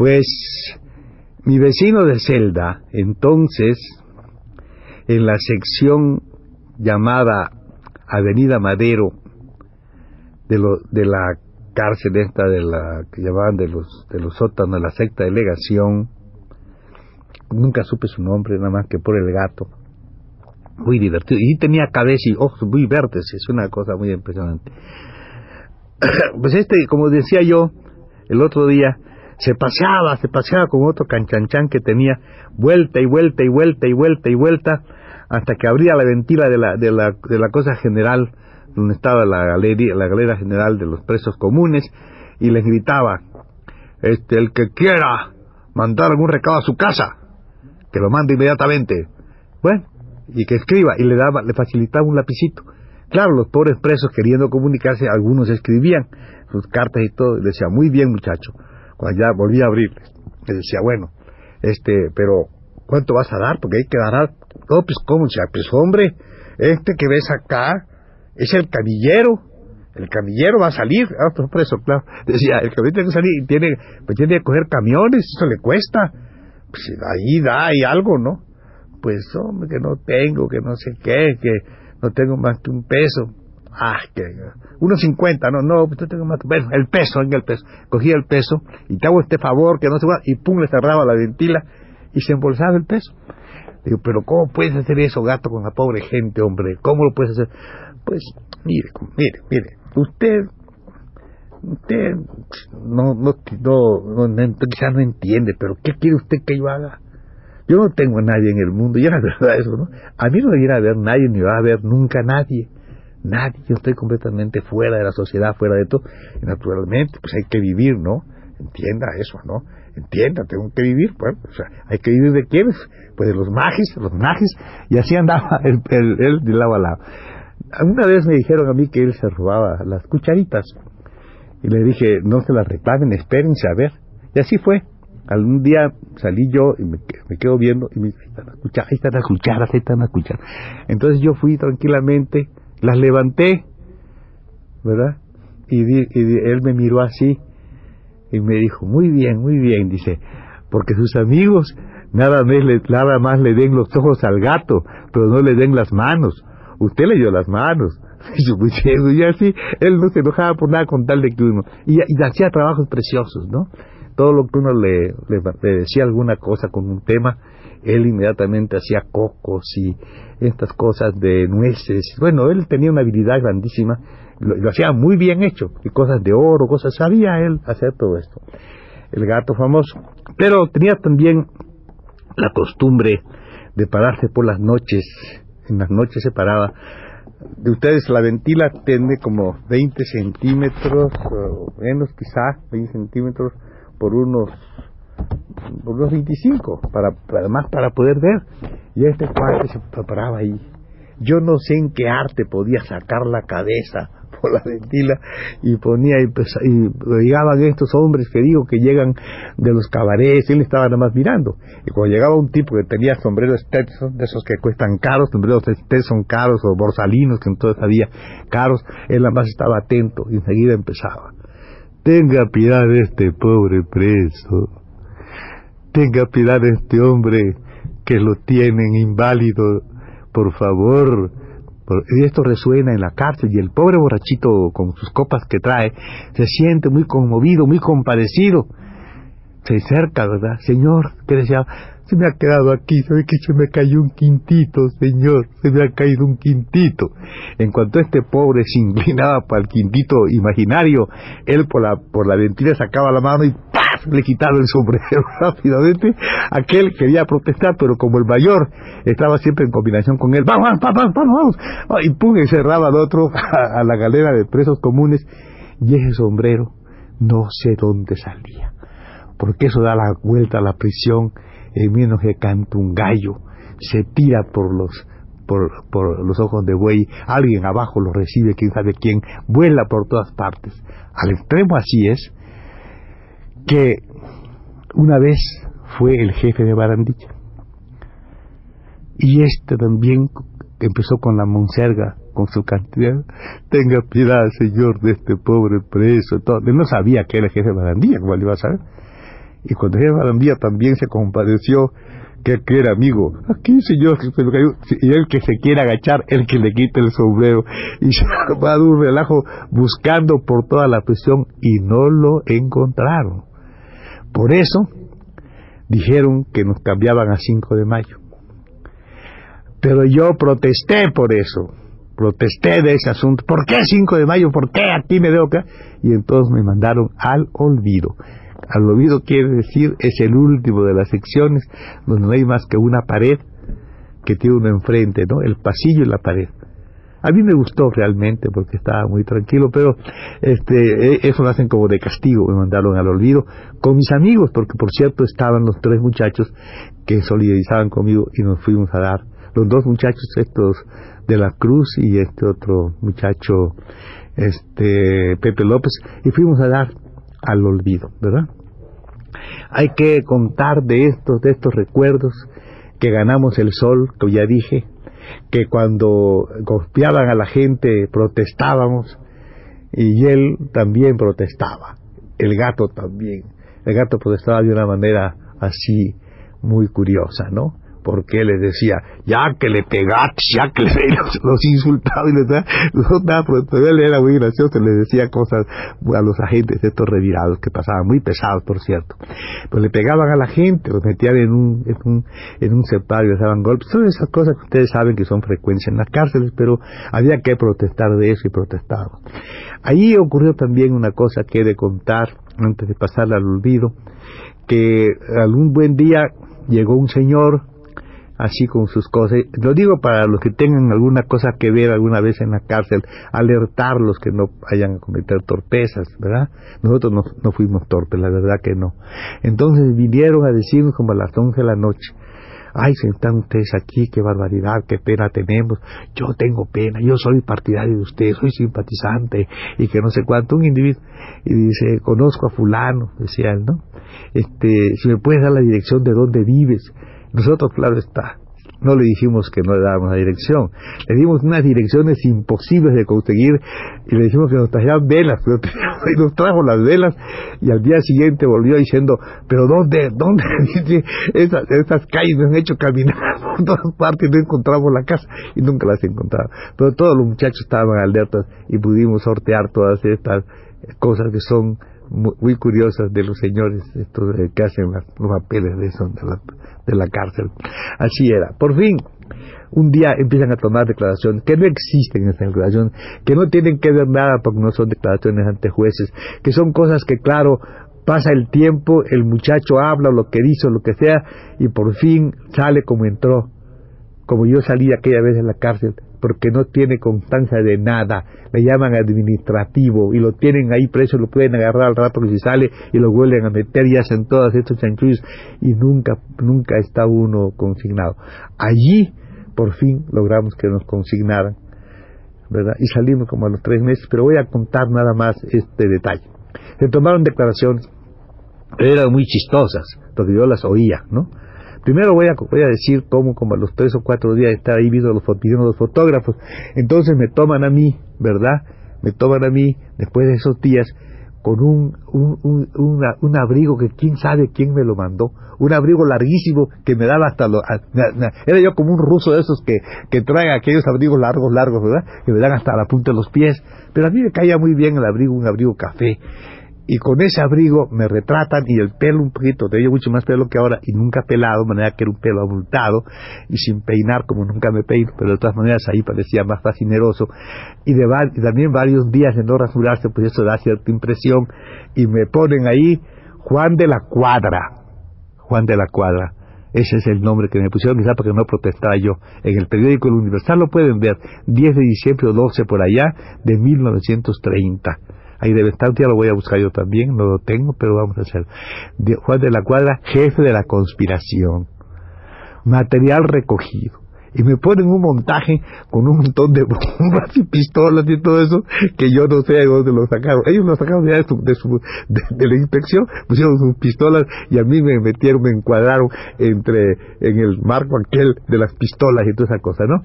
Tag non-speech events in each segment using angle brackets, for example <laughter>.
Pues mi vecino de celda, entonces, en la sección llamada Avenida Madero de, lo, de la cárcel esta de la que llamaban de los de los sótanos de la secta delegación nunca supe su nombre nada más que por el gato. Muy divertido. Y tenía cabeza y ojos muy verdes es una cosa muy impresionante. <coughs> Pues este como decía yo el otro día se paseaba se paseaba con otro canchanchan que tenía vuelta y vuelta y vuelta y vuelta y vuelta hasta que abría la ventila de la de la de la cosa general donde estaba la galería, la galera general de los presos comunes, y les gritaba, este, el que quiera mandar algún recado a su casa, que lo mande inmediatamente. Bueno, y que escriba, y le daba, le facilitaba un lapicito. Claro, los pobres presos queriendo comunicarse, algunos escribían sus cartas y todo, y decía, muy bien muchacho, cuando ya volvía a abrirles, le decía, bueno, este, pero, ¿cuánto vas a dar? Porque hay que dar, no, pues, ¿cómo? Pues, hombre, este que ves acá, es el camillero. El camillero va a salir, ah, otro preso, claro. <laughs> Decía, el camillero tiene que salir y tiene, pues tiene que coger camiones, eso le cuesta. Pues ahí da, hay algo, ¿no? Pues, hombre, que no tengo, que no sé qué, que no tengo más que un peso. Ah, que unos cincuenta, no, no, pues tengo más, bueno, el peso, venga el peso. Cogía el peso y te hago este favor, que no se va, y pum, le cerraba la ventila y se embolsaba el peso. Digo, pero ¿cómo puedes hacer eso, gato, con la pobre gente, hombre? ¿Cómo lo puedes hacer? Pues, mire, mire, mire, usted, usted no, no, no, no, quizás no entiende, pero ¿qué quiere usted que yo haga? Yo no tengo a nadie en el mundo, y la verdad eso, ¿no? A mí no me viene a ver nadie, ni va a ver nunca nadie. Nadie, yo estoy completamente fuera de la sociedad, fuera de todo. Y naturalmente, pues hay que vivir, ¿no? Entienda eso, ¿no? Entienda, tengo que vivir, pues, o sea, hay que vivir de quiénes? Pues de los magis, los magis, y así andaba él, de lado a lado. Una vez me dijeron a mí que él se robaba las cucharitas. Y le dije, no se las reclamen, espérense a ver. Y así fue. Algún día salí yo y me, quedo viendo y me dice, ahí están las cucharas, ahí están las cucharas. Entonces yo fui tranquilamente, las levanté, ¿verdad? Y, él me miró así y me dijo, muy bien, muy bien, dice, porque sus amigos nada más, le, nada más le den los ojos al gato, pero no le den las manos usted le dio las manos. <laughs> Y así, él no se enojaba por nada con tal de que uno. Y, hacía trabajos preciosos, ¿no? Todo lo que uno le, decía alguna cosa con un tema, él inmediatamente hacía cocos y estas cosas de nueces. Bueno, él tenía una habilidad grandísima, lo, lo, hacía muy bien hecho, y cosas de oro, cosas, sabía él hacer todo esto. El gato famoso. Pero tenía también la costumbre de pararse por las noches en las noches se paraba. De ustedes la ventila tiene como 20 centímetros, o menos quizá, 20 centímetros por unos por unos 25, para, para poder ver. Y este cuate se paraba ahí. Yo no sé en qué arte podía sacar la cabeza <laughs> por la ventila y ponía y, llegaban estos hombres que digo que llegan de los cabarets, él estaba nada más mirando. Y cuando llegaba un tipo que tenía sombreros Stetson, de esos que cuestan caros, sombreros Stetson caros o borsalinos que entonces había caros, él nada más estaba atento y enseguida empezaba. Tenga piedad de este pobre preso. Tenga piedad de este hombre que lo tienen inválido. Por favor, y esto resuena en la cárcel y el pobre borrachito con sus copas que trae se siente muy conmovido, muy compadecido. Se acerca, ¿verdad? Señor, que decía, se me ha quedado aquí, sabe que se me cayó un quintito, señor, se me ha caído un quintito. En cuanto este pobre se inclinaba para el quintito imaginario, él por la, por la ventila sacaba la mano y ¡paz! <laughs> le quitaron el sombrero <laughs> rápidamente. Aquel quería protestar, pero como el mayor estaba siempre en combinación con él, vamos, vamos, vamos, vamos, y pum, y cerraba al otro <laughs> a, la galera de presos comunes, y ese sombrero no sé dónde salía, porque eso da la vuelta a la prisión en menos que canta un gallo, se tira por los por, los ojos de buey, alguien abajo lo recibe, quién sabe quién, vuela por todas partes. Al extremo así es que una vez fue el jefe de Barandilla. Y este también empezó con la monserga, con su cantidad. Tenga piedad, señor, de este pobre preso. Todo. Él no sabía que era el jefe de Barandilla, como iba a saber. Y cuando el jefe de Barandilla también se compadeció, que, era amigo. Aquí, señor, y el que se quiere agachar, el que le quite el sombrero. Y se <laughs> va de un relajo buscando por toda la prisión y no lo encontraron. Por eso dijeron que nos cambiaban a 5 de mayo. Pero yo protesté por eso, protesté de ese asunto. ¿Por qué 5 de mayo? ¿Por qué aquí me debo acá? Y entonces me mandaron al olvido. Al olvido quiere decir es el último de las secciones donde no hay más que una pared que tiene uno enfrente, ¿no? El pasillo y la pared. A mí me gustó realmente porque estaba muy tranquilo, pero este, e, eso lo hacen como de castigo, me mandaron al olvido con mis amigos, porque por cierto estaban los tres muchachos que solidarizaban conmigo y nos fuimos a dar, los dos muchachos estos de la Cruz y este otro muchacho, este Pepe López, y fuimos a dar al olvido, ¿verdad? Hay que contar de estos, de estos recuerdos que ganamos el sol, que ya dije, que cuando golpeaban a la gente protestábamos y él también protestaba, el gato también. El gato protestaba de una manera así muy curiosa, ¿no? Porque les decía, ya que le pegaste, ya que le <laughs> los, insultaba y les da, nada, él era muy gracioso, les decía cosas a los agentes estos revirados que pasaban muy pesados, por cierto. Pues le pegaban a la gente, los metían en un, en un, en un les daban golpes, todas esas cosas que ustedes saben que son frecuentes en las cárceles, pero había que protestar de eso y protestábamos. Ahí ocurrió también una cosa que he de contar antes de pasar al olvido, que algún buen día llegó un señor así con sus cosas. Lo digo para los que tengan alguna cosa que ver alguna vez en la cárcel, alertarlos que no vayan a cometer torpezas, ¿verdad? Nosotros no, no fuimos torpes, la verdad que no. Entonces vinieron a decirnos como a las once de la noche, ay, se están ustedes aquí, qué barbaridad, qué pena tenemos, yo tengo pena, yo soy partidario de ustedes, soy simpatizante, y que no sé cuánto, un individuo, y dice, conozco a fulano, decía él, ¿no? Este, si me puedes dar la dirección de dónde vives, nosotros, claro está, no le dijimos que no le dábamos la dirección, le dimos unas direcciones imposibles de conseguir y le dijimos que nos trajeran velas, <laughs> y nos trajo las velas y al día siguiente volvió diciendo, pero ¿dónde, dónde? <laughs> esas, esas calles nos han hecho caminar <laughs> por todas partes y no encontramos la casa y nunca las encontramos. Pero todos los muchachos estaban alertas y pudimos sortear todas estas cosas que son muy, curiosas de los señores estos que hacen los papeles de, eso, de, la, de la cárcel. Así era. Por fin, un día empiezan a tomar declaraciones que no existen en esa declaración, que no tienen que ver nada porque no son declaraciones ante jueces, que son cosas que, claro, pasa el tiempo, el muchacho habla lo que dice lo que sea, y por fin sale como entró, como yo salí aquella vez en la cárcel, porque no tiene constancia de nada, le llaman administrativo y lo tienen ahí preso, lo pueden agarrar al rato que se sale y lo vuelven a meter y hacen todos estos chanchullos y nunca, nunca está uno consignado. Allí, por fin, logramos que nos consignaran, ¿verdad? Y salimos como a los tres meses, pero voy a contar nada más este detalle. Se tomaron declaraciones, eran muy chistosas, porque yo las oía, ¿no? Primero voy a, voy a decir cómo como a los tres o cuatro días estar ahí viendo los, los fotógrafos. Entonces me toman a mí, ¿verdad? Me toman a mí, después de esos días, con un, un, un, abrigo que quién sabe quién me lo mandó, un abrigo larguísimo que me daba hasta lo, era yo como un ruso de esos que, que traen aquellos abrigos largos, largos, ¿verdad? Que me dan hasta la punta de los pies, pero a mí me caía muy bien el abrigo, un abrigo café, y con ese abrigo me retratan y el pelo un poquito, tenía mucho más pelo que ahora y nunca pelado, de manera que era un pelo abultado y sin peinar como nunca me peino, pero de todas maneras ahí parecía más fascineroso y, de, también varios días de no rasurarse, pues eso da cierta impresión y me ponen ahí Juan de la Cuadra. Juan de la Cuadra. Ese es el nombre que me pusieron quizá para que no protestara yo. En el periódico El Universal lo pueden ver, 10 de diciembre o 12 por allá de 1930. Ahí debe estar, ya lo voy a buscar yo también, no lo tengo, pero vamos a hacer. Juan de la Cuadra, jefe de la conspiración. Material recogido y me ponen un montaje con un montón de bombas y pistolas y todo eso que yo no sé de dónde lo sacaron. Ellos lo sacaron ya de, de, la inspección, pusieron sus pistolas y a mí me metieron, me encuadraron entre en el marco aquel de las pistolas y toda esa cosa, ¿no?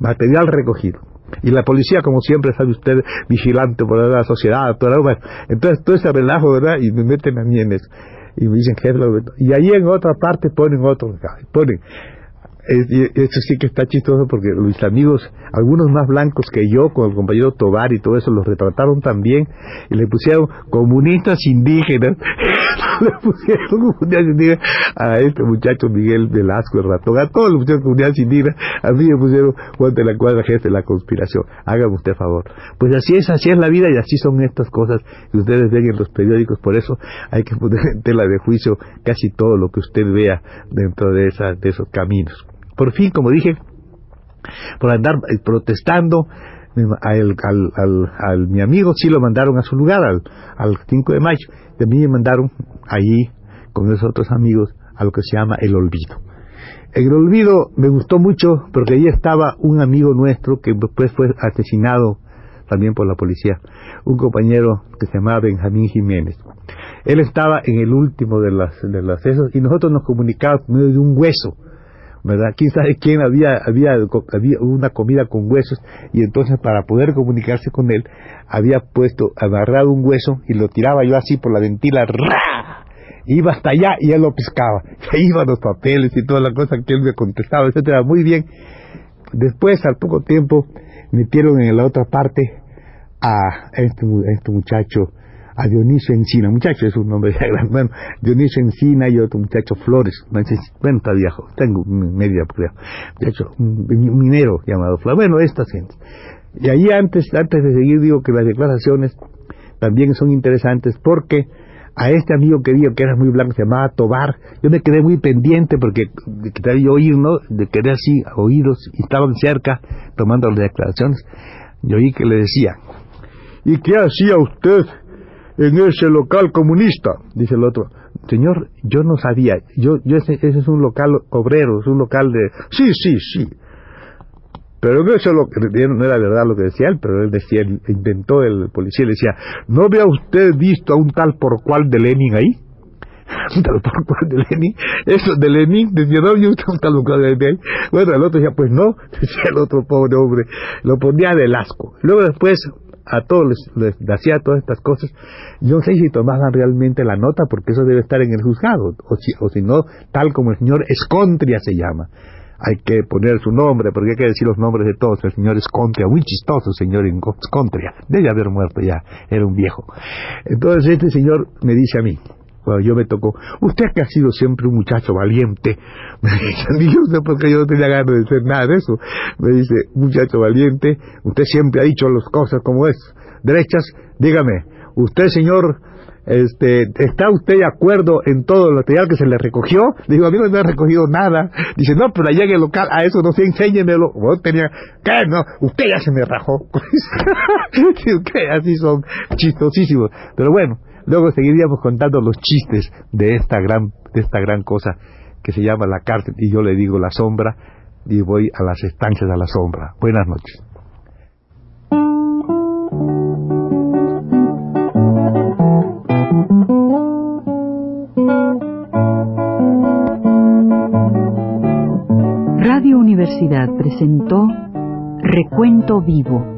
Material recogido. Y la policía, como siempre, sabe usted, vigilante por la sociedad, todo, bueno, entonces todo ese relajo, ¿verdad? Y me meten a mí en eso. Y me dicen, jefe, y ahí en otra parte ponen otro, ponen eso sí que está chistoso porque mis amigos, algunos más blancos que yo, con el compañero Tobar y todo eso, los retrataron también y le pusieron comunistas indígenas. <laughs> le pusieron a este muchacho Miguel Velasco, el ratón, a todos los pusieron comunidades indígenas, a mí me pusieron Juan de la Cuadra, jefe de la conspiración. Hágame usted favor. Pues así es, así es la vida y así son estas cosas que ustedes ven en los periódicos, por eso hay que poner en tela de juicio casi todo lo que usted vea dentro de, esa, de esos caminos. Por fin, como dije, por andar eh, protestando, al, al, al, mi amigo sí lo mandaron a su lugar, al, al 5 de mayo. De mí me mandaron allí con esos otros amigos a lo que se llama el olvido. El olvido me gustó mucho porque allí estaba un amigo nuestro que después fue asesinado también por la policía, un compañero que se llamaba Benjamín Jiménez. Él estaba en el último de las, de las esos y nosotros nos comunicábamos por medio de un hueso ¿verdad? ¿Quién sabe quién había, había, había una comida con huesos y entonces para poder comunicarse con él había puesto, agarrado un hueso y lo tiraba yo así por la ventila, ¡ra! Iba hasta allá y él lo pescaba. <laughs> ahí iban los papeles y toda la cosa que él me contestaba, etcétera. Muy bien. Después, al poco tiempo, metieron en la otra parte a este, a este muchacho a Dionisio Encina, muchacho es un nombre gran, bueno, Dionisio Encina y otro muchacho Flores, bueno, está viejo, tengo media creo, muchacho, un minero llamado Flores, bueno, estas gente. Y ahí antes, antes de seguir digo que las declaraciones también son interesantes porque a este amigo que digo que era muy blanco, se llamaba Tobar, yo me quedé muy pendiente porque quería oír, ¿no? De así, oídos, y estaban cerca tomando las declaraciones, y oí que le decía, ¿y qué hacía usted en ese local comunista. Dice el otro, señor, yo no sabía, yo, yo ese, ese es un local obrero, es un local de... Sí, sí, sí. Pero eso lo, no era verdad lo que decía él, pero él decía, inventó el policía, le decía, ¿no vea usted visto a un tal por cual de Lenin ahí? <laughs> un tal por cual de Lenin, eso de Lenin, decía, no, yo un tal por cual de Lenin ahí. Bueno, el otro decía, pues no, <laughs> decía el otro pobre hombre, lo ponía del asco. Luego después, a todos les, hacía todas estas cosas. Yo no sé si tomaban realmente la nota, porque eso debe estar en el juzgado, o si, o si no, tal como el señor Escontria se llama. Hay que poner su nombre, porque hay que decir los nombres de todos. El señor Escontria, muy chistoso señor Escontria, debe haber muerto ya, era un viejo. Entonces este señor me dice a mí, cuando yo me tocó, usted que ha sido siempre un muchacho valiente, <laughs> me dice, yo sé por qué yo no tenía ganas de ser nada de eso, me dice, muchacho valiente, usted siempre ha dicho las cosas como es, derechas, dígame, usted señor, este, ¿está usted de acuerdo en todo el material que se le recogió? Digo, a mí no me ha recogido nada. Dice, no, pero allá en el local, a eso no sé, enséñemelo. Vos tenía, ¿qué? No, usted ya se me rajó. <laughs> Así son chistosísimos. Pero bueno, Luego seguiríamos contando los chistes de esta gran, de esta gran cosa que se llama la cárcel y yo le digo la sombra y voy a las estancias de la sombra. Buenas noches. Radio Universidad presentó Recuento Vivo